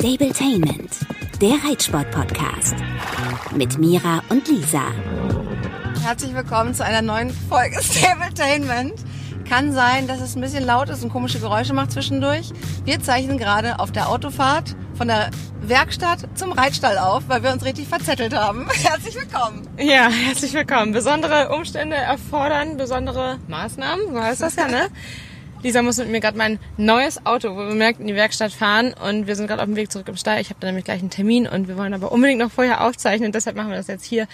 Stabletainment, der Reitsport-Podcast. Mit Mira und Lisa. Herzlich willkommen zu einer neuen Folge Stabletainment. Kann sein, dass es ein bisschen laut ist und komische Geräusche macht zwischendurch. Wir zeichnen gerade auf der Autofahrt von der Werkstatt zum Reitstall auf, weil wir uns richtig verzettelt haben. Herzlich willkommen. Ja, herzlich willkommen. Besondere Umstände erfordern besondere Maßnahmen, so heißt das ja, ne? Lisa muss mit mir gerade mein neues Auto, wo wir merkt, in die Werkstatt fahren und wir sind gerade auf dem Weg zurück im Stall. Ich habe da nämlich gleich einen Termin und wir wollen aber unbedingt noch vorher aufzeichnen. Deshalb machen wir das jetzt hier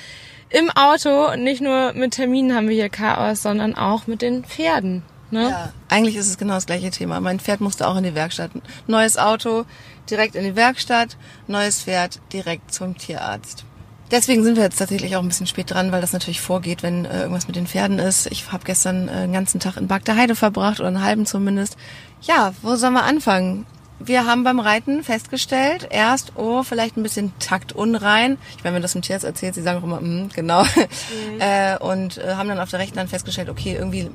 im Auto. Und nicht nur mit Terminen haben wir hier Chaos, sondern auch mit den Pferden. Ne? Ja, eigentlich ist es genau das gleiche Thema. Mein Pferd musste auch in die Werkstatt. Neues Auto, direkt in die Werkstatt, neues Pferd, direkt zum Tierarzt. Deswegen sind wir jetzt tatsächlich auch ein bisschen spät dran, weil das natürlich vorgeht, wenn äh, irgendwas mit den Pferden ist. Ich habe gestern äh, den ganzen Tag in Bagder Heide verbracht oder einen halben zumindest. Ja, wo sollen wir anfangen? Wir haben beim Reiten festgestellt, erst, oh, vielleicht ein bisschen taktunrein. Ich meine, wenn das dem Tierarzt erzählt, sie sagen auch immer, mm, genau. Mhm. äh, und äh, haben dann auf der rechten Hand festgestellt, okay, irgendwie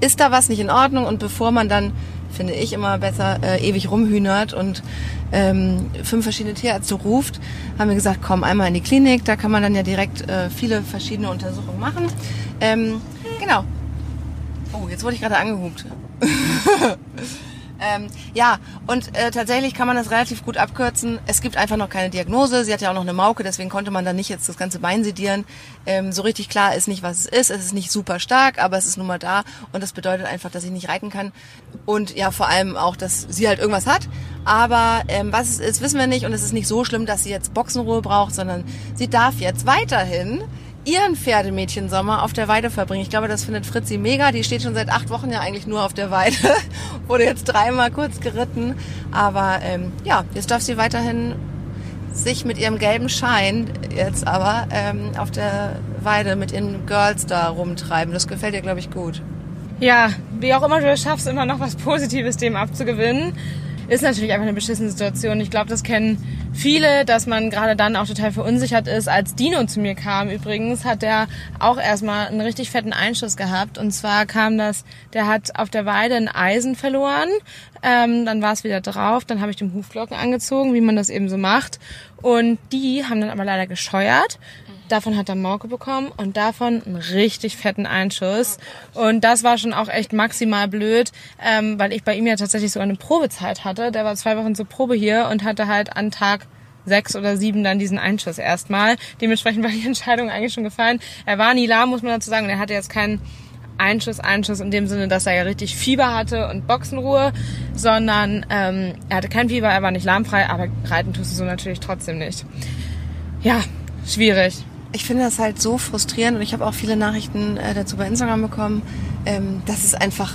ist da was nicht in Ordnung. Und bevor man dann, finde ich immer besser, äh, ewig rumhühnert und ähm, fünf verschiedene Tierärzte ruft, haben wir gesagt, komm einmal in die Klinik, da kann man dann ja direkt äh, viele verschiedene Untersuchungen machen. Ähm, genau. Oh, jetzt wurde ich gerade angehupt. Ähm, ja, und äh, tatsächlich kann man das relativ gut abkürzen. Es gibt einfach noch keine Diagnose. Sie hat ja auch noch eine Mauke, deswegen konnte man dann nicht jetzt das ganze Bein sedieren. Ähm, so richtig klar ist nicht, was es ist. Es ist nicht super stark, aber es ist nun mal da. Und das bedeutet einfach, dass ich nicht reiten kann. Und ja, vor allem auch, dass sie halt irgendwas hat. Aber ähm, was es ist, wissen wir nicht. Und es ist nicht so schlimm, dass sie jetzt Boxenruhe braucht, sondern sie darf jetzt weiterhin ihren Pferdemädchensommer auf der Weide verbringen. Ich glaube, das findet Fritzi mega. Die steht schon seit acht Wochen ja eigentlich nur auf der Weide. Wurde jetzt dreimal kurz geritten. Aber ähm, ja, jetzt darf sie weiterhin sich mit ihrem gelben Schein jetzt aber ähm, auf der Weide mit ihren Girls da rumtreiben. Das gefällt ihr, glaube ich, gut. Ja, wie auch immer du es schaffst, immer noch was Positives dem abzugewinnen ist natürlich einfach eine beschissene Situation. Ich glaube, das kennen viele, dass man gerade dann auch total verunsichert ist. Als Dino zu mir kam übrigens, hat der auch erstmal einen richtig fetten Einschuss gehabt. Und zwar kam das, der hat auf der Weide ein Eisen verloren. Ähm, dann war es wieder drauf. Dann habe ich dem Hufglocken angezogen, wie man das eben so macht. Und die haben dann aber leider gescheuert. Davon hat er Morke bekommen und davon einen richtig fetten Einschuss. Und das war schon auch echt maximal blöd, ähm, weil ich bei ihm ja tatsächlich sogar eine Probezeit hatte. Der war zwei Wochen zur Probe hier und hatte halt an Tag sechs oder sieben dann diesen Einschuss erstmal. Dementsprechend war die Entscheidung eigentlich schon gefallen. Er war nie lahm, muss man dazu sagen. Und er hatte jetzt keinen Einschuss, Einschuss in dem Sinne, dass er ja richtig Fieber hatte und Boxenruhe, sondern ähm, er hatte kein Fieber, er war nicht lahmfrei, aber reiten tust du so natürlich trotzdem nicht. Ja, schwierig ich finde das halt so frustrierend und ich habe auch viele Nachrichten äh, dazu bei Instagram bekommen, ähm, dass es einfach,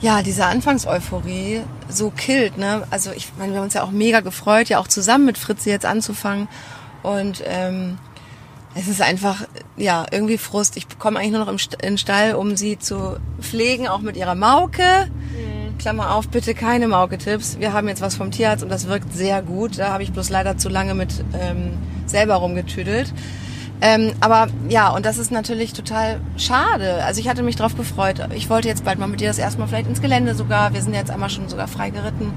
ja, diese Anfangseuphorie so killt. Ne? Also ich meine, wir haben uns ja auch mega gefreut, ja auch zusammen mit Fritzi jetzt anzufangen. Und ähm, es ist einfach, ja, irgendwie Frust. Ich komme eigentlich nur noch im St in den Stall, um sie zu pflegen, auch mit ihrer Mauke. Mhm. Klammer auf, bitte keine Mauke-Tipps. Wir haben jetzt was vom Tierarzt und das wirkt sehr gut. Da habe ich bloß leider zu lange mit ähm, selber rumgetüdelt. Ähm, aber ja, und das ist natürlich total schade. Also ich hatte mich drauf gefreut. Ich wollte jetzt bald mal mit dir das erste Mal vielleicht ins Gelände sogar. Wir sind jetzt einmal schon sogar frei geritten.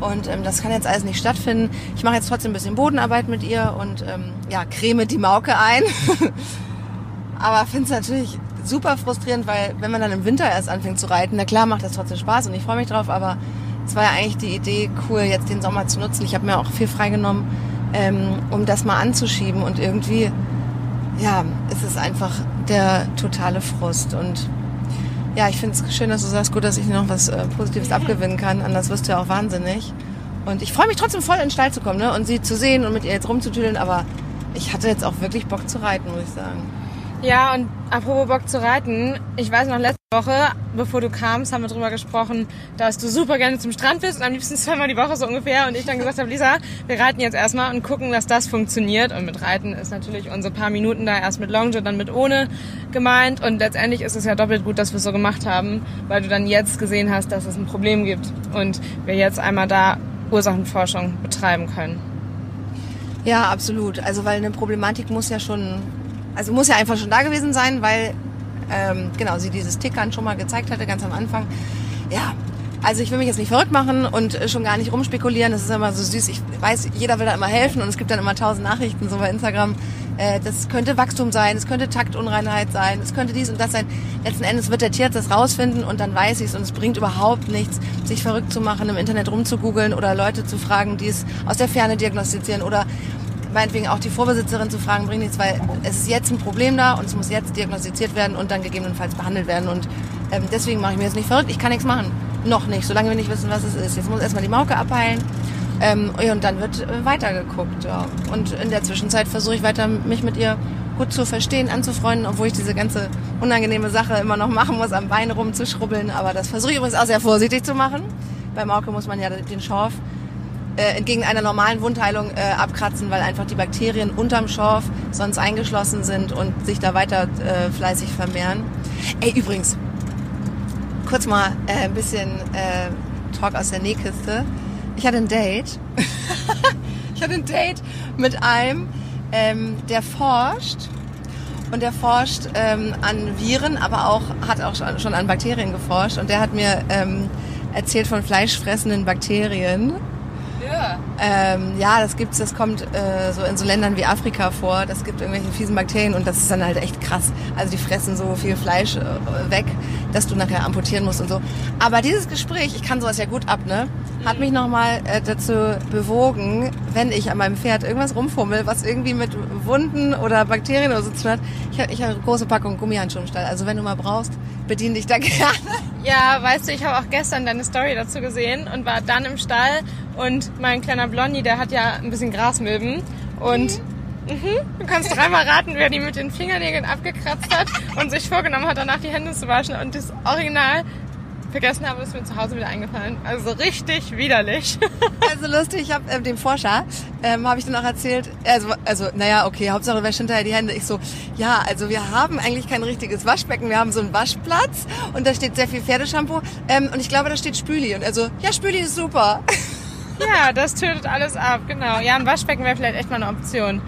Und ähm, das kann jetzt alles nicht stattfinden. Ich mache jetzt trotzdem ein bisschen Bodenarbeit mit ihr und ähm, ja, creme die Mauke ein. aber finde es natürlich super frustrierend, weil wenn man dann im Winter erst anfängt zu reiten, na klar macht das trotzdem Spaß und ich freue mich drauf, aber es war ja eigentlich die Idee, cool, jetzt den Sommer zu nutzen. Ich habe mir auch viel freigenommen, ähm, um das mal anzuschieben und irgendwie ja, es ist einfach der totale Frust. Und ja, ich finde es schön, dass du sagst, gut, dass ich noch was äh, Positives abgewinnen kann. Anders wirst du ja auch wahnsinnig. Und ich freue mich trotzdem voll in den Stall zu kommen ne? und sie zu sehen und mit ihr jetzt rumzutüdeln. Aber ich hatte jetzt auch wirklich Bock zu reiten, muss ich sagen. Ja, und apropos Bock zu reiten, ich weiß noch, Woche, bevor du kamst, haben wir drüber gesprochen, dass du super gerne zum Strand bist und am liebsten zweimal die Woche so ungefähr. Und ich dann gesagt habe, Lisa, wir reiten jetzt erstmal und gucken, dass das funktioniert. Und mit Reiten ist natürlich unsere paar Minuten da erst mit Longe, dann mit ohne gemeint. Und letztendlich ist es ja doppelt gut, dass wir es so gemacht haben, weil du dann jetzt gesehen hast, dass es ein Problem gibt und wir jetzt einmal da Ursachenforschung betreiben können. Ja, absolut. Also weil eine Problematik muss ja schon also muss ja einfach schon da gewesen sein, weil ähm, genau sie dieses Tickern schon mal gezeigt hatte, ganz am Anfang. Ja, Also ich will mich jetzt nicht verrückt machen und schon gar nicht rumspekulieren. Das ist immer so süß. Ich weiß, jeder will da immer helfen und es gibt dann immer tausend Nachrichten so bei Instagram. Äh, das könnte Wachstum sein, es könnte Taktunreinheit sein, es könnte dies und das sein. Letzten Endes wird der Tierarzt das rausfinden und dann weiß ich es und es bringt überhaupt nichts, sich verrückt zu machen, im Internet rumzugoogeln oder Leute zu fragen, die es aus der Ferne diagnostizieren oder meinetwegen auch die Vorbesitzerin zu fragen, bringt nichts, weil es ist jetzt ein Problem da und es muss jetzt diagnostiziert werden und dann gegebenenfalls behandelt werden. Und ähm, deswegen mache ich mir jetzt nicht verrückt. Ich kann nichts machen. Noch nicht, solange wir nicht wissen, was es ist. Jetzt muss erstmal die Mauke abheilen. Ähm, und dann wird äh, weitergeguckt. Ja. Und in der Zwischenzeit versuche ich weiter, mich mit ihr gut zu verstehen, anzufreunden, obwohl ich diese ganze unangenehme Sache immer noch machen muss, am Bein rumzuschrubbeln. Aber das versuche ich übrigens auch sehr vorsichtig zu machen. Bei Mauke muss man ja den Schorf äh, entgegen einer normalen Wundheilung äh, abkratzen, weil einfach die Bakterien unterm Schorf sonst eingeschlossen sind und sich da weiter äh, fleißig vermehren. Ey, übrigens, kurz mal äh, ein bisschen äh, Talk aus der Nähkiste. Ich hatte ein Date. ich hatte ein Date mit einem, ähm, der forscht und der forscht ähm, an Viren, aber auch hat auch schon an Bakterien geforscht und der hat mir ähm, erzählt von fleischfressenden Bakterien ja. Ähm, ja, das gibt's, das kommt äh, so in so Ländern wie Afrika vor. Das gibt irgendwelche fiesen Bakterien und das ist dann halt echt krass. Also die fressen so viel Fleisch äh, weg, dass du nachher amputieren musst und so. Aber dieses Gespräch, ich kann sowas ja gut ab, ne? Hat mich nochmal äh, dazu bewogen, wenn ich an meinem Pferd irgendwas rumfummel, was irgendwie mit Wunden oder Bakterien oder so zu tun hat. Ich habe ich hab eine große Packung Gummihandschuhe im Stall. Also wenn du mal brauchst, bedien dich da gerne. Ja, weißt du, ich habe auch gestern deine Story dazu gesehen und war dann im Stall und mein kleiner Blondie, der hat ja ein bisschen Grasmilben und mhm. Du kannst dreimal raten, wer die mit den Fingernägeln abgekratzt hat und sich vorgenommen hat, danach die Hände zu waschen. Und das Original vergessen habe, ist mir zu Hause wieder eingefallen. Also richtig widerlich. Also lustig, ich habe äh, dem Forscher, ähm, habe ich dann auch erzählt, also, also naja, okay, Hauptsache wäscht hinterher die Hände. Ich so, ja, also wir haben eigentlich kein richtiges Waschbecken, wir haben so einen Waschplatz und da steht sehr viel Pferdeshampoo ähm, und ich glaube, da steht Spüli. Und also, ja, Spüli ist super. Ja, das tötet alles ab, genau. Ja, ein Waschbecken wäre vielleicht echt mal eine Option.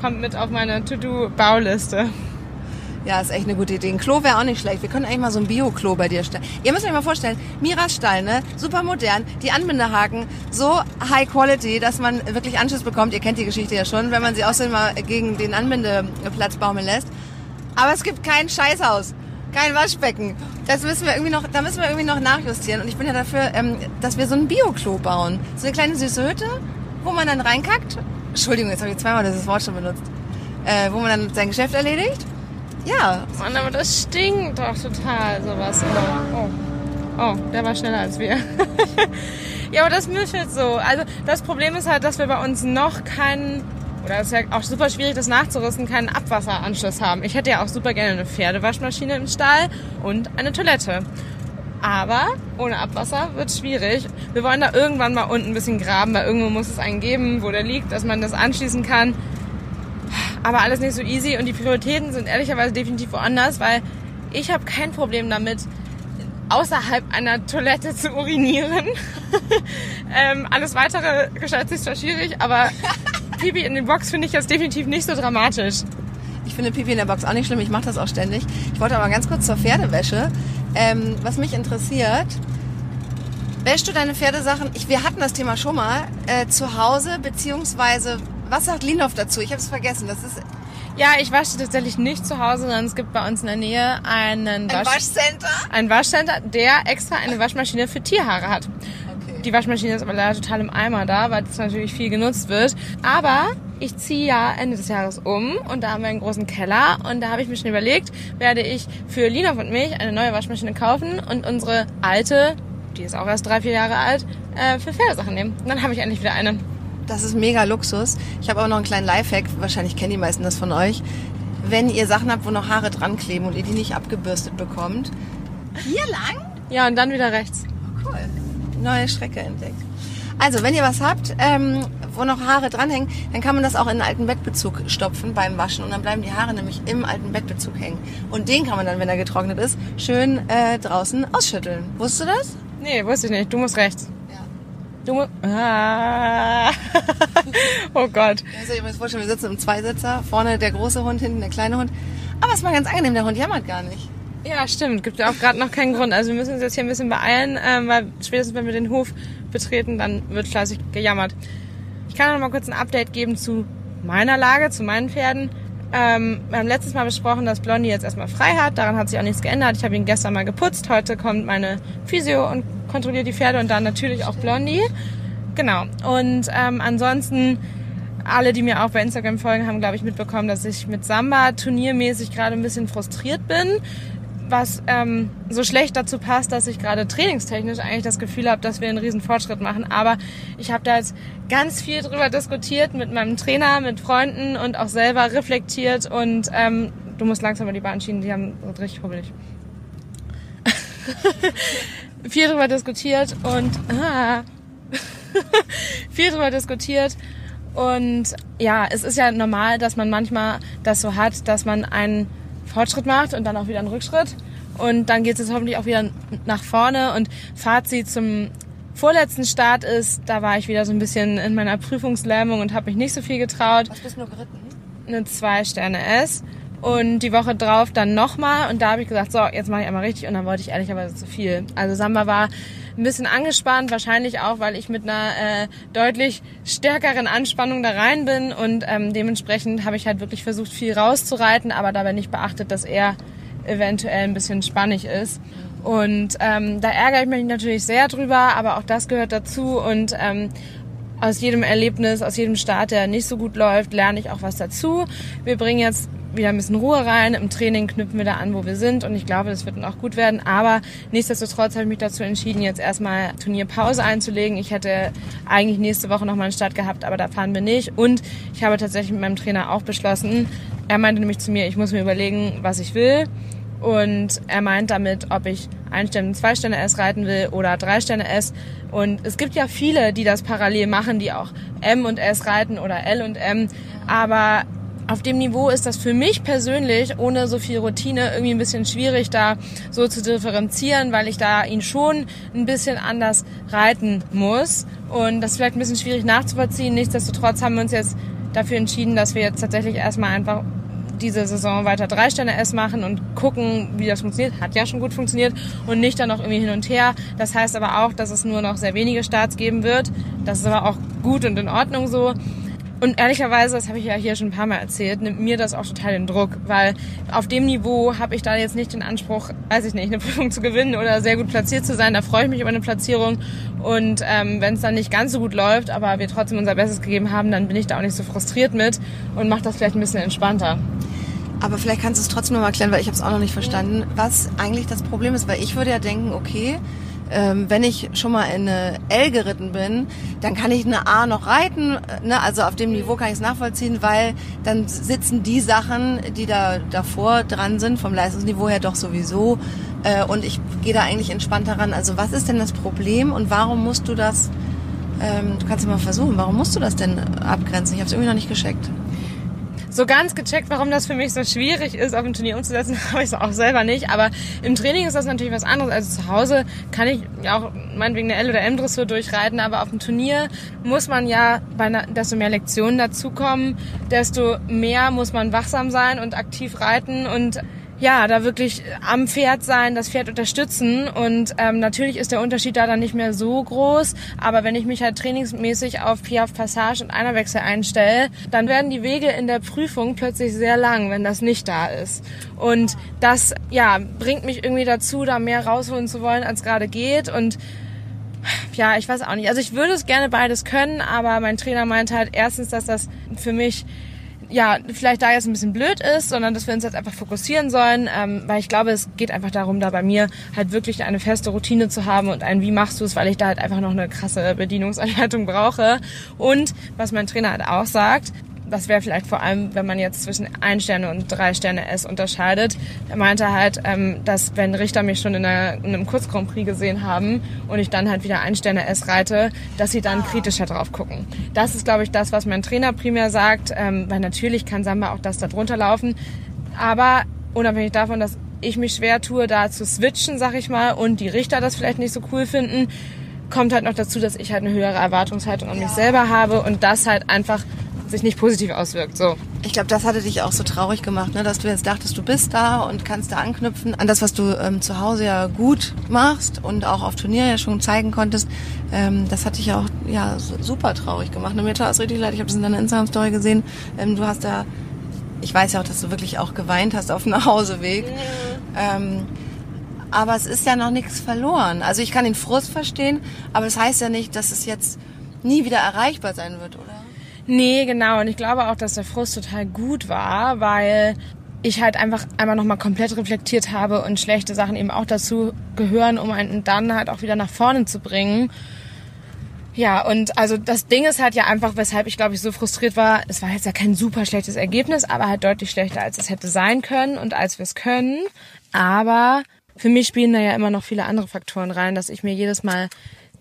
Kommt mit auf meine To-Do-Bauliste. Ja, ist echt eine gute Idee. Ein Klo wäre auch nicht schlecht. Wir können eigentlich mal so ein Bio-Klo bei dir stellen. Ihr müsst euch mal vorstellen, Miras Stall, ne? Super modern. Die Anbindehaken so high quality, dass man wirklich Anschluss bekommt. Ihr kennt die Geschichte ja schon, wenn man sie außerdem mal gegen den Anbindeplatz baumeln lässt. Aber es gibt kein Scheißhaus. Kein Waschbecken. Das müssen wir irgendwie noch, da müssen wir irgendwie noch nachjustieren. Und ich bin ja dafür, ähm, dass wir so ein Bio-Klo bauen. So eine kleine süße Hütte, wo man dann reinkackt. Entschuldigung, jetzt habe ich zweimal dieses Wort schon benutzt. Äh, wo man dann sein Geschäft erledigt ja. Mann, aber das stinkt doch total, sowas. Oh. oh, der war schneller als wir. ja, aber das müffelt so. Also das Problem ist halt, dass wir bei uns noch keinen, oder es ist ja auch super schwierig, das nachzurüsten, keinen Abwasseranschluss haben. Ich hätte ja auch super gerne eine Pferdewaschmaschine im Stall und eine Toilette. Aber ohne Abwasser wird schwierig. Wir wollen da irgendwann mal unten ein bisschen graben, weil irgendwo muss es einen geben, wo der liegt, dass man das anschließen kann aber alles nicht so easy und die Prioritäten sind ehrlicherweise definitiv woanders, weil ich habe kein Problem damit, außerhalb einer Toilette zu urinieren. ähm, alles weitere gestaltet sich zwar schwierig, aber Pipi in den Box finde ich jetzt definitiv nicht so dramatisch. Ich finde Pipi in der Box auch nicht schlimm, ich mache das auch ständig. Ich wollte aber ganz kurz zur Pferdewäsche. Ähm, was mich interessiert, wäschst du deine Pferdesachen, ich, wir hatten das Thema schon mal, äh, zu Hause, beziehungsweise was sagt Linhoff dazu? Ich habe es vergessen. Das ist ja, ich wasche tatsächlich nicht zu Hause, sondern es gibt bei uns in der Nähe einen ein Wasch Waschcenter. Ein Waschcenter, der extra eine Waschmaschine für Tierhaare hat. Die Waschmaschine ist aber leider total im Eimer da, weil das natürlich viel genutzt wird. Aber ich ziehe ja Ende des Jahres um und da haben wir einen großen Keller und da habe ich mir schon überlegt, werde ich für Linov und mich eine neue Waschmaschine kaufen und unsere alte, die ist auch erst drei, vier Jahre alt, äh, für Pferdesachen nehmen. Und dann habe ich endlich wieder eine. Das ist mega Luxus. Ich habe aber noch einen kleinen Lifehack, wahrscheinlich kennen die meisten das von euch. Wenn ihr Sachen habt, wo noch Haare dran kleben und ihr die nicht abgebürstet bekommt, hier lang? Ja, und dann wieder rechts. Oh, cool. Neue Strecke entdeckt. Also, wenn ihr was habt, ähm, wo noch Haare dranhängen, dann kann man das auch in einen alten Bettbezug stopfen beim Waschen und dann bleiben die Haare nämlich im alten Bettbezug hängen. Und den kann man dann, wenn er getrocknet ist, schön äh, draußen ausschütteln. Wusstest du das? Nee, wusste ich nicht. Du musst rechts. Du musst. Ah. oh Gott. Also ich muss vorstellen, wir sitzen im Zweisitzer. Vorne der große Hund, hinten der kleine Hund. Aber es war ganz angenehm, der Hund jammert gar nicht. Ja, stimmt. Gibt ja auch gerade noch keinen Grund. Also wir müssen uns jetzt hier ein bisschen beeilen, ähm, weil spätestens wenn wir den Hof betreten, dann wird fleißig gejammert. Ich kann noch mal kurz ein Update geben zu meiner Lage, zu meinen Pferden. Ähm, wir haben letztes Mal besprochen, dass Blondie jetzt erstmal frei hat. Daran hat sich auch nichts geändert. Ich habe ihn gestern mal geputzt. Heute kommt meine Physio und kontrolliert die Pferde und dann natürlich auch Blondie. Genau. Und ähm, ansonsten alle, die mir auch bei Instagram folgen, haben, glaube ich, mitbekommen, dass ich mit Samba turniermäßig gerade ein bisschen frustriert bin was ähm, so schlecht dazu passt, dass ich gerade trainingstechnisch eigentlich das Gefühl habe, dass wir einen riesen Fortschritt machen. Aber ich habe da jetzt ganz viel drüber diskutiert mit meinem Trainer, mit Freunden und auch selber reflektiert. Und ähm, du musst langsam mal die Bahn schienen, die haben richtig hubbelig. viel drüber diskutiert und ah, viel drüber diskutiert und ja, es ist ja normal, dass man manchmal das so hat, dass man einen Fortschritt macht und dann auch wieder einen Rückschritt. Und dann geht es hoffentlich auch wieder nach vorne. Und Fazit zum vorletzten Start ist, da war ich wieder so ein bisschen in meiner Prüfungslähmung und habe mich nicht so viel getraut. Was bist du nur geritten? Eine zwei Sterne S. Und die Woche drauf dann nochmal. Und da habe ich gesagt, so, jetzt mache ich einmal richtig. Und dann wollte ich ehrlicherweise zu viel. Also Samba war ein bisschen angespannt, wahrscheinlich auch, weil ich mit einer äh, deutlich stärkeren Anspannung da rein bin und ähm, dementsprechend habe ich halt wirklich versucht, viel rauszureiten, aber dabei nicht beachtet, dass er eventuell ein bisschen spannig ist. Und ähm, da ärgere ich mich natürlich sehr drüber, aber auch das gehört dazu und ähm, aus jedem Erlebnis, aus jedem Start, der nicht so gut läuft, lerne ich auch was dazu. Wir bringen jetzt wieder ein bisschen Ruhe rein. Im Training knüpfen wir da an, wo wir sind und ich glaube, das wird dann auch gut werden. Aber nichtsdestotrotz habe ich mich dazu entschieden, jetzt erstmal Turnierpause einzulegen. Ich hätte eigentlich nächste Woche noch mal einen Start gehabt, aber da fahren wir nicht. Und ich habe tatsächlich mit meinem Trainer auch beschlossen, er meinte nämlich zu mir, ich muss mir überlegen, was ich will. Und er meint damit, ob ich ein Sterne, zwei Sterne S reiten will oder drei Sterne S. Und es gibt ja viele, die das parallel machen, die auch M und S reiten oder L und M. Aber auf dem Niveau ist das für mich persönlich ohne so viel Routine irgendwie ein bisschen schwierig, da so zu differenzieren, weil ich da ihn schon ein bisschen anders reiten muss. Und das ist vielleicht ein bisschen schwierig nachzuvollziehen. Nichtsdestotrotz haben wir uns jetzt dafür entschieden, dass wir jetzt tatsächlich erstmal einfach diese Saison weiter drei Sterne S machen und gucken, wie das funktioniert. Hat ja schon gut funktioniert und nicht dann noch irgendwie hin und her. Das heißt aber auch, dass es nur noch sehr wenige Starts geben wird. Das ist aber auch gut und in Ordnung so. Und ehrlicherweise, das habe ich ja hier schon ein paar Mal erzählt, nimmt mir das auch total den Druck, weil auf dem Niveau habe ich da jetzt nicht den Anspruch, weiß ich nicht, eine Prüfung zu gewinnen oder sehr gut platziert zu sein. Da freue ich mich über eine Platzierung. Und ähm, wenn es dann nicht ganz so gut läuft, aber wir trotzdem unser Bestes gegeben haben, dann bin ich da auch nicht so frustriert mit und mache das vielleicht ein bisschen entspannter. Aber vielleicht kannst du es trotzdem noch mal erklären, weil ich habe es auch noch nicht verstanden, was eigentlich das Problem ist. Weil ich würde ja denken, okay, ähm, wenn ich schon mal in eine L geritten bin, dann kann ich eine A noch reiten. Ne? Also auf dem Niveau kann ich es nachvollziehen, weil dann sitzen die Sachen, die da davor dran sind, vom Leistungsniveau her doch sowieso. Äh, und ich gehe da eigentlich entspannter ran. Also was ist denn das Problem und warum musst du das, ähm, du kannst ja mal versuchen, warum musst du das denn abgrenzen? Ich habe es irgendwie noch nicht gescheckt so ganz gecheckt, warum das für mich so schwierig ist, auf ein Turnier umzusetzen, habe ich es auch selber nicht. Aber im Training ist das natürlich was anderes. Also zu Hause kann ich ja auch meinetwegen eine L- oder M-Dressur durchreiten, aber auf dem Turnier muss man ja, bei einer, desto mehr Lektionen dazukommen, desto mehr muss man wachsam sein und aktiv reiten und ja, da wirklich am Pferd sein, das Pferd unterstützen und ähm, natürlich ist der Unterschied da dann nicht mehr so groß, aber wenn ich mich halt trainingsmäßig auf Piaf Passage und Einerwechsel einstelle, dann werden die Wege in der Prüfung plötzlich sehr lang, wenn das nicht da ist. Und das, ja, bringt mich irgendwie dazu, da mehr rausholen zu wollen, als gerade geht und ja, ich weiß auch nicht. Also ich würde es gerne beides können, aber mein Trainer meint halt erstens, dass das für mich ja, vielleicht da jetzt ein bisschen blöd ist, sondern dass wir uns jetzt einfach fokussieren sollen, ähm, weil ich glaube, es geht einfach darum, da bei mir halt wirklich eine feste Routine zu haben und ein Wie machst du es, weil ich da halt einfach noch eine krasse Bedienungsanleitung brauche. Und was mein Trainer halt auch sagt, das wäre vielleicht vor allem, wenn man jetzt zwischen ein Sterne und drei Sterne S unterscheidet. Er meinte halt, ähm, dass wenn Richter mich schon in, einer, in einem Kurz Grand Prix gesehen haben und ich dann halt wieder ein Sterne S reite, dass sie dann kritischer drauf gucken. Das ist, glaube ich, das, was mein Trainer primär sagt, ähm, weil natürlich kann Samba auch das da drunter laufen. Aber unabhängig davon, dass ich mich schwer tue, da zu switchen, sag ich mal, und die Richter das vielleicht nicht so cool finden, kommt halt noch dazu, dass ich halt eine höhere Erwartungshaltung an mich selber habe und das halt einfach sich nicht positiv auswirkt. So. Ich glaube, das hatte dich auch so traurig gemacht, ne? dass du jetzt dachtest, du bist da und kannst da anknüpfen an das, was du ähm, zu Hause ja gut machst und auch auf Turnier ja schon zeigen konntest. Ähm, das hat dich auch ja super traurig gemacht. Und mir tat es richtig leid. Ich habe das in deiner Instagram-Story gesehen. Ähm, du hast da, ich weiß ja auch, dass du wirklich auch geweint hast auf dem Nachhauseweg. Ähm, aber es ist ja noch nichts verloren. Also ich kann den Frust verstehen, aber das heißt ja nicht, dass es jetzt nie wieder erreichbar sein wird, oder? Nee, genau. Und ich glaube auch, dass der Frust total gut war, weil ich halt einfach einmal nochmal komplett reflektiert habe und schlechte Sachen eben auch dazu gehören, um einen dann halt auch wieder nach vorne zu bringen. Ja, und also das Ding ist halt ja einfach, weshalb ich glaube ich so frustriert war. Es war jetzt ja kein super schlechtes Ergebnis, aber halt deutlich schlechter, als es hätte sein können und als wir es können. Aber für mich spielen da ja immer noch viele andere Faktoren rein, dass ich mir jedes Mal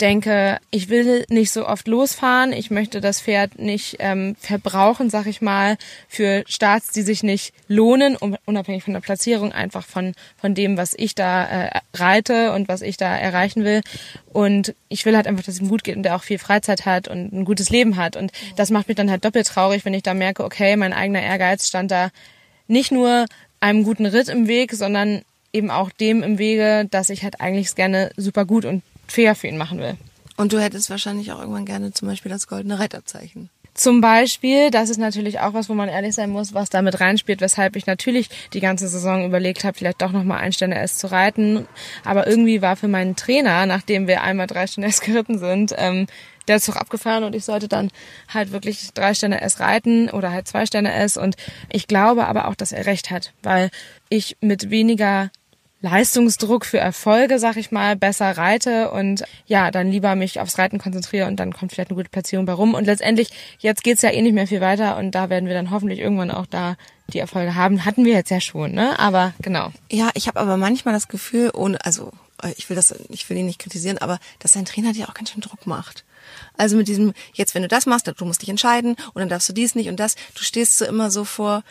denke, ich will nicht so oft losfahren, ich möchte das Pferd nicht ähm, verbrauchen, sag ich mal, für Starts, die sich nicht lohnen, unabhängig von der Platzierung, einfach von, von dem, was ich da äh, reite und was ich da erreichen will. Und ich will halt einfach, dass es ihm gut geht und der auch viel Freizeit hat und ein gutes Leben hat. Und das macht mich dann halt doppelt traurig, wenn ich da merke, okay, mein eigener Ehrgeiz stand da nicht nur einem guten Ritt im Weg, sondern eben auch dem im Wege, dass ich halt eigentlich gerne super gut und fair für ihn machen will. Und du hättest wahrscheinlich auch irgendwann gerne zum Beispiel das goldene Reiterzeichen. Zum Beispiel, das ist natürlich auch was, wo man ehrlich sein muss, was damit reinspielt, weshalb ich natürlich die ganze Saison überlegt habe, vielleicht doch nochmal ein Sterne S zu reiten. Aber irgendwie war für meinen Trainer, nachdem wir einmal drei Sterne S geritten sind, ähm, der Zug abgefahren und ich sollte dann halt wirklich drei Sterne S reiten oder halt zwei Sterne S. Und ich glaube aber auch, dass er recht hat, weil ich mit weniger Leistungsdruck für Erfolge, sag ich mal, besser reite und ja, dann lieber mich aufs Reiten konzentriere und dann kommt vielleicht eine gute Platzierung bei rum. Und letztendlich, jetzt geht's ja eh nicht mehr viel weiter und da werden wir dann hoffentlich irgendwann auch da die Erfolge haben. Hatten wir jetzt ja schon, ne? Aber genau. Ja, ich habe aber manchmal das Gefühl, ohne, also äh, ich will das, ich will ihn nicht kritisieren, aber dass sein Trainer dir auch ganz schön Druck macht. Also mit diesem, jetzt wenn du das machst, du musst dich entscheiden und dann darfst du dies nicht und das. Du stehst so immer so vor,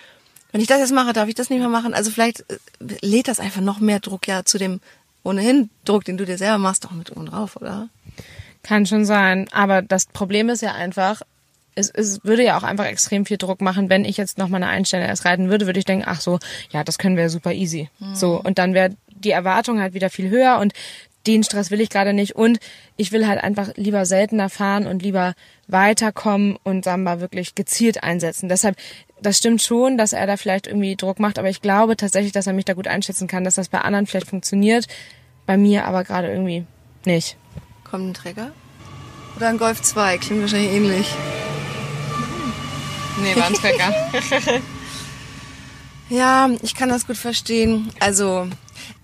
wenn ich das jetzt mache, darf ich das nicht mehr machen. Also vielleicht äh, lädt das einfach noch mehr Druck ja zu dem ohnehin Druck, den du dir selber machst, doch mit oben drauf, oder? Kann schon sein. Aber das Problem ist ja einfach, es, es würde ja auch einfach extrem viel Druck machen, wenn ich jetzt noch mal eine Einstelle erst reiten würde, würde ich denken, ach so, ja, das können wir super easy. Mhm. So. Und dann wäre die Erwartung halt wieder viel höher und den Stress will ich gerade nicht und ich will halt einfach lieber seltener fahren und lieber weiterkommen und Samba wirklich gezielt einsetzen. Deshalb das stimmt schon, dass er da vielleicht irgendwie Druck macht, aber ich glaube tatsächlich, dass er mich da gut einschätzen kann, dass das bei anderen vielleicht funktioniert, bei mir aber gerade irgendwie nicht. Kommt ein Träger? Oder ein Golf 2? Klingt wahrscheinlich ähnlich. Nee, war ein Träger. ja, ich kann das gut verstehen. Also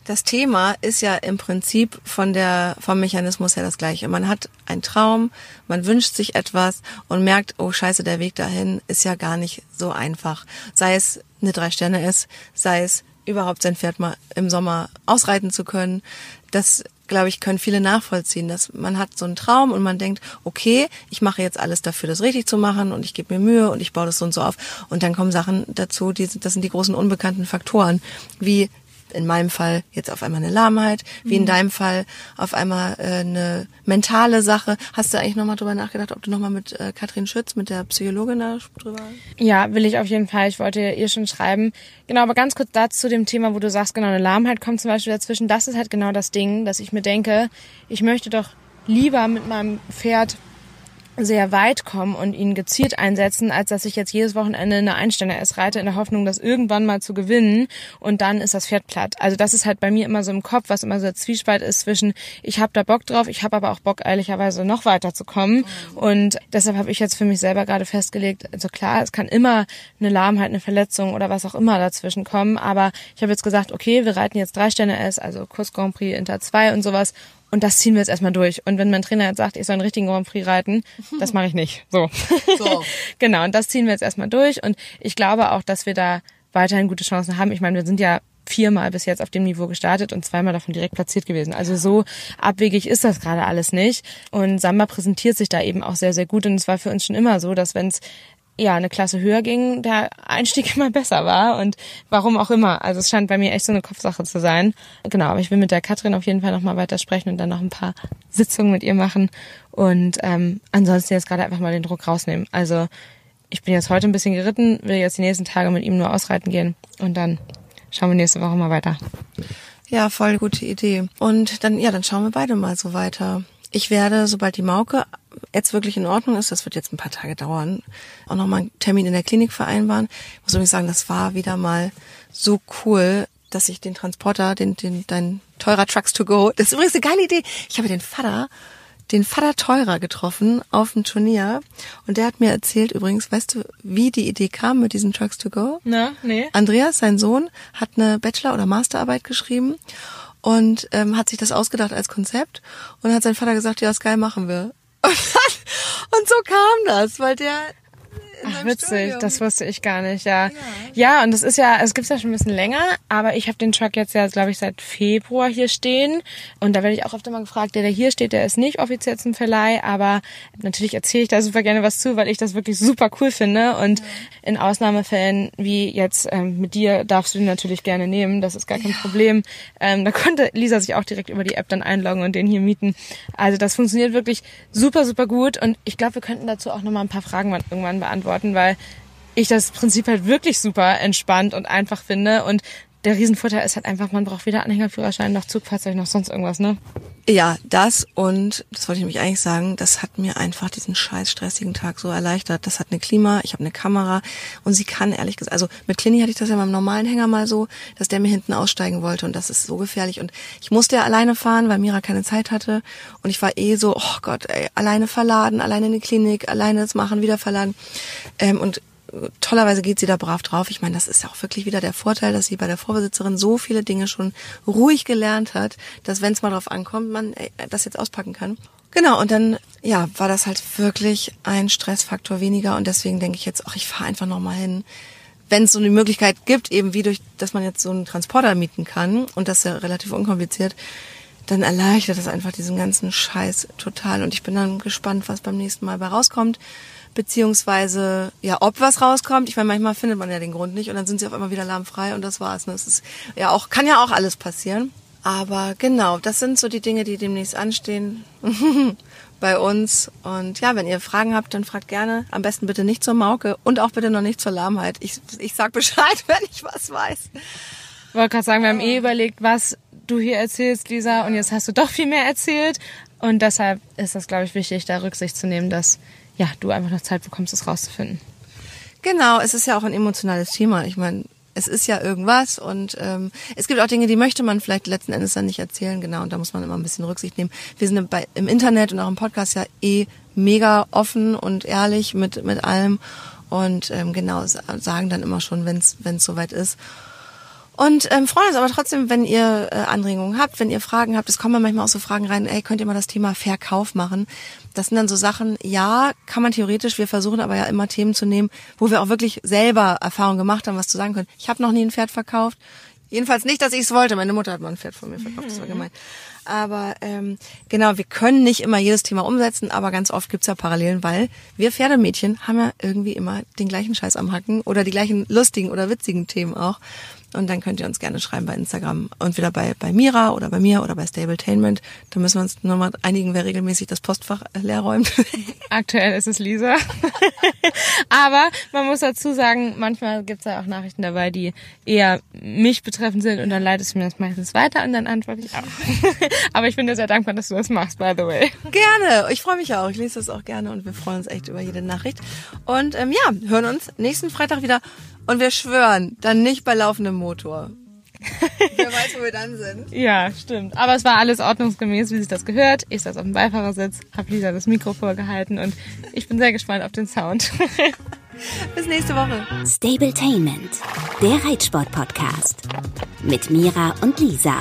das Thema ist ja im Prinzip von der, vom Mechanismus her das gleiche. Man hat einen Traum, man wünscht sich etwas und merkt, oh scheiße, der Weg dahin ist ja gar nicht so einfach. Sei es eine drei Sterne ist, sei es überhaupt sein Pferd mal im Sommer ausreiten zu können. Das, glaube ich, können viele nachvollziehen, dass man hat so einen Traum und man denkt, okay, ich mache jetzt alles dafür, das richtig zu machen und ich gebe mir Mühe und ich baue das so und so auf. Und dann kommen Sachen dazu, die, das sind die großen unbekannten Faktoren, wie in meinem Fall jetzt auf einmal eine Lahmheit, wie in mhm. deinem Fall auf einmal äh, eine mentale Sache. Hast du eigentlich nochmal drüber nachgedacht, ob du nochmal mit äh, Katrin Schütz, mit der Psychologin da drüber? Ja, will ich auf jeden Fall. Ich wollte ihr schon schreiben. Genau, aber ganz kurz dazu zu dem Thema, wo du sagst, genau, eine Lahmheit kommt zum Beispiel dazwischen. Das ist halt genau das Ding, dass ich mir denke, ich möchte doch lieber mit meinem Pferd sehr weit kommen und ihn gezielt einsetzen, als dass ich jetzt jedes Wochenende eine Einstände S reite in der Hoffnung, das irgendwann mal zu gewinnen. Und dann ist das Pferd platt. Also das ist halt bei mir immer so im Kopf, was immer so der Zwiespalt ist zwischen ich habe da Bock drauf, ich habe aber auch Bock ehrlicherweise noch weiter zu kommen und deshalb habe ich jetzt für mich selber gerade festgelegt, also klar, es kann immer eine Lahmheit, eine Verletzung oder was auch immer dazwischen kommen, aber ich habe jetzt gesagt, okay, wir reiten jetzt drei Sterne S, also Kurs Grand Prix Inter 2 und sowas und das ziehen wir jetzt erstmal durch. Und wenn mein Trainer jetzt sagt, ich soll einen richtigen Grand Prix reiten, das mache ich nicht. So. so. genau, und das ziehen wir jetzt erstmal durch. Und ich glaube auch, dass wir da weiterhin gute Chancen haben. Ich meine, wir sind ja viermal bis jetzt auf dem Niveau gestartet und zweimal davon direkt platziert gewesen. Also so abwegig ist das gerade alles nicht. Und Samba präsentiert sich da eben auch sehr, sehr gut. Und es war für uns schon immer so, dass wenn es ja, eine Klasse höher ging, der Einstieg immer besser war und warum auch immer. Also es scheint bei mir echt so eine Kopfsache zu sein. Genau, aber ich will mit der Katrin auf jeden Fall nochmal weiter sprechen und dann noch ein paar Sitzungen mit ihr machen und ähm, ansonsten jetzt gerade einfach mal den Druck rausnehmen. Also ich bin jetzt heute ein bisschen geritten, will jetzt die nächsten Tage mit ihm nur ausreiten gehen und dann schauen wir nächste Woche mal weiter. Ja, voll gute Idee. Und dann, ja, dann schauen wir beide mal so weiter. Ich werde, sobald die Mauke jetzt wirklich in Ordnung ist, das wird jetzt ein paar Tage dauern, auch nochmal einen Termin in der Klinik vereinbaren. Ich muss übrigens sagen, das war wieder mal so cool, dass ich den Transporter, den, den, dein teurer Trucks to go, das ist übrigens eine geile Idee. Ich habe den Vater den Vater Teurer getroffen auf dem Turnier und der hat mir erzählt übrigens, weißt du, wie die Idee kam mit diesen Trucks to go? Na, nee. Andreas, sein Sohn, hat eine Bachelor- oder Masterarbeit geschrieben und ähm, hat sich das ausgedacht als Konzept und hat sein Vater gesagt, ja, ist geil, machen wir. Und, dann, und so kam das, weil der Ach, witzig, Studium. das wusste ich gar nicht, ja. ja. Ja, und das ist ja, es gibt's ja schon ein bisschen länger, aber ich habe den Truck jetzt ja, glaube ich, seit Februar hier stehen. Und da werde ich auch oft immer gefragt, der, der hier steht, der ist nicht offiziell zum Verleih, aber natürlich erzähle ich da super gerne was zu, weil ich das wirklich super cool finde. Und ja. in Ausnahmefällen wie jetzt ähm, mit dir darfst du den natürlich gerne nehmen, das ist gar kein ja. Problem. Ähm, da konnte Lisa sich auch direkt über die App dann einloggen und den hier mieten. Also das funktioniert wirklich super, super gut. Und ich glaube, wir könnten dazu auch nochmal ein paar Fragen irgendwann beantworten, weil ich das Prinzip halt wirklich super entspannt und einfach finde. Und der Riesenvorteil ist halt einfach, man braucht weder Anhängerführerschein noch Zugfahrzeug noch sonst irgendwas, ne? Ja, das und das wollte ich nämlich eigentlich sagen, das hat mir einfach diesen scheiß stressigen Tag so erleichtert. Das hat eine Klima, ich habe eine Kamera und sie kann ehrlich gesagt, also mit Clini hatte ich das ja beim normalen Hänger mal so, dass der mir hinten aussteigen wollte und das ist so gefährlich und ich musste ja alleine fahren, weil Mira keine Zeit hatte und ich war eh so, oh Gott, ey, alleine verladen, alleine in die Klinik, alleine das machen, wieder verladen ähm, und tollerweise geht sie da brav drauf. Ich meine, das ist ja auch wirklich wieder der Vorteil, dass sie bei der Vorbesitzerin so viele Dinge schon ruhig gelernt hat, dass wenn es mal drauf ankommt, man ey, das jetzt auspacken kann. Genau, und dann ja, war das halt wirklich ein Stressfaktor weniger und deswegen denke ich jetzt, ach, ich fahre einfach nochmal hin. Wenn es so eine Möglichkeit gibt, eben wie durch, dass man jetzt so einen Transporter mieten kann und das ist ja relativ unkompliziert, dann erleichtert das einfach diesen ganzen Scheiß total. Und ich bin dann gespannt, was beim nächsten Mal bei rauskommt beziehungsweise ja, ob was rauskommt. Ich meine, manchmal findet man ja den Grund nicht und dann sind sie auf einmal wieder lahmfrei und das war's. Ne? Das ist ja auch, kann ja auch alles passieren. Aber genau, das sind so die Dinge, die demnächst anstehen bei uns. Und ja, wenn ihr Fragen habt, dann fragt gerne. Am besten bitte nicht zur Mauke und auch bitte noch nicht zur Lahmheit. Ich, ich sag Bescheid, wenn ich was weiß. Ich wollte gerade sagen, wir haben eh überlegt, was du hier erzählst, Lisa, und jetzt hast du doch viel mehr erzählt. Und deshalb ist das, glaube ich, wichtig, da Rücksicht zu nehmen, dass ja, du einfach noch Zeit bekommst, es rauszufinden. Genau, es ist ja auch ein emotionales Thema. Ich meine, es ist ja irgendwas und ähm, es gibt auch Dinge, die möchte man vielleicht letzten Endes dann nicht erzählen, genau, und da muss man immer ein bisschen Rücksicht nehmen. Wir sind bei, im Internet und auch im Podcast ja eh mega offen und ehrlich mit, mit allem und ähm, genau, sagen dann immer schon, wenn es soweit ist. Und ähm, freuen uns aber trotzdem, wenn ihr äh, Anregungen habt, wenn ihr Fragen habt. Es kommen manchmal auch so Fragen rein, ey, könnt ihr mal das Thema Verkauf machen? Das sind dann so Sachen, ja, kann man theoretisch, wir versuchen aber ja immer Themen zu nehmen, wo wir auch wirklich selber Erfahrung gemacht haben, was zu sagen können. Ich habe noch nie ein Pferd verkauft. Jedenfalls nicht, dass ich es wollte. Meine Mutter hat mal ein Pferd von mir verkauft, das war gemein. Aber ähm, genau, wir können nicht immer jedes Thema umsetzen, aber ganz oft gibt's ja Parallelen, weil wir Pferdemädchen haben ja irgendwie immer den gleichen Scheiß am Hacken oder die gleichen lustigen oder witzigen Themen auch. Und dann könnt ihr uns gerne schreiben bei Instagram. Entweder bei, bei Mira oder bei mir oder bei Stabletainment. Da müssen wir uns nochmal einigen, wer regelmäßig das Postfach leer räumt. Aktuell ist es Lisa. Aber man muss dazu sagen, manchmal gibt es ja auch Nachrichten dabei, die eher mich betreffend sind und dann leitest du mir das meistens weiter und dann antworte ich auch. Aber ich bin dir sehr dankbar, dass du das machst, by the way. Gerne. Ich freue mich auch. Ich lese das auch gerne und wir freuen uns echt über jede Nachricht. Und ähm, ja, hören uns nächsten Freitag wieder und wir schwören, dann nicht bei laufendem Motor. Wer weiß, wo wir dann sind. Ja, stimmt. Aber es war alles ordnungsgemäß, wie sich das gehört. Ich saß auf dem Beifahrersitz, habe Lisa das Mikro vorgehalten und ich bin sehr gespannt auf den Sound. Bis nächste Woche. Stabletainment, der Reitsport-Podcast. Mit Mira und Lisa.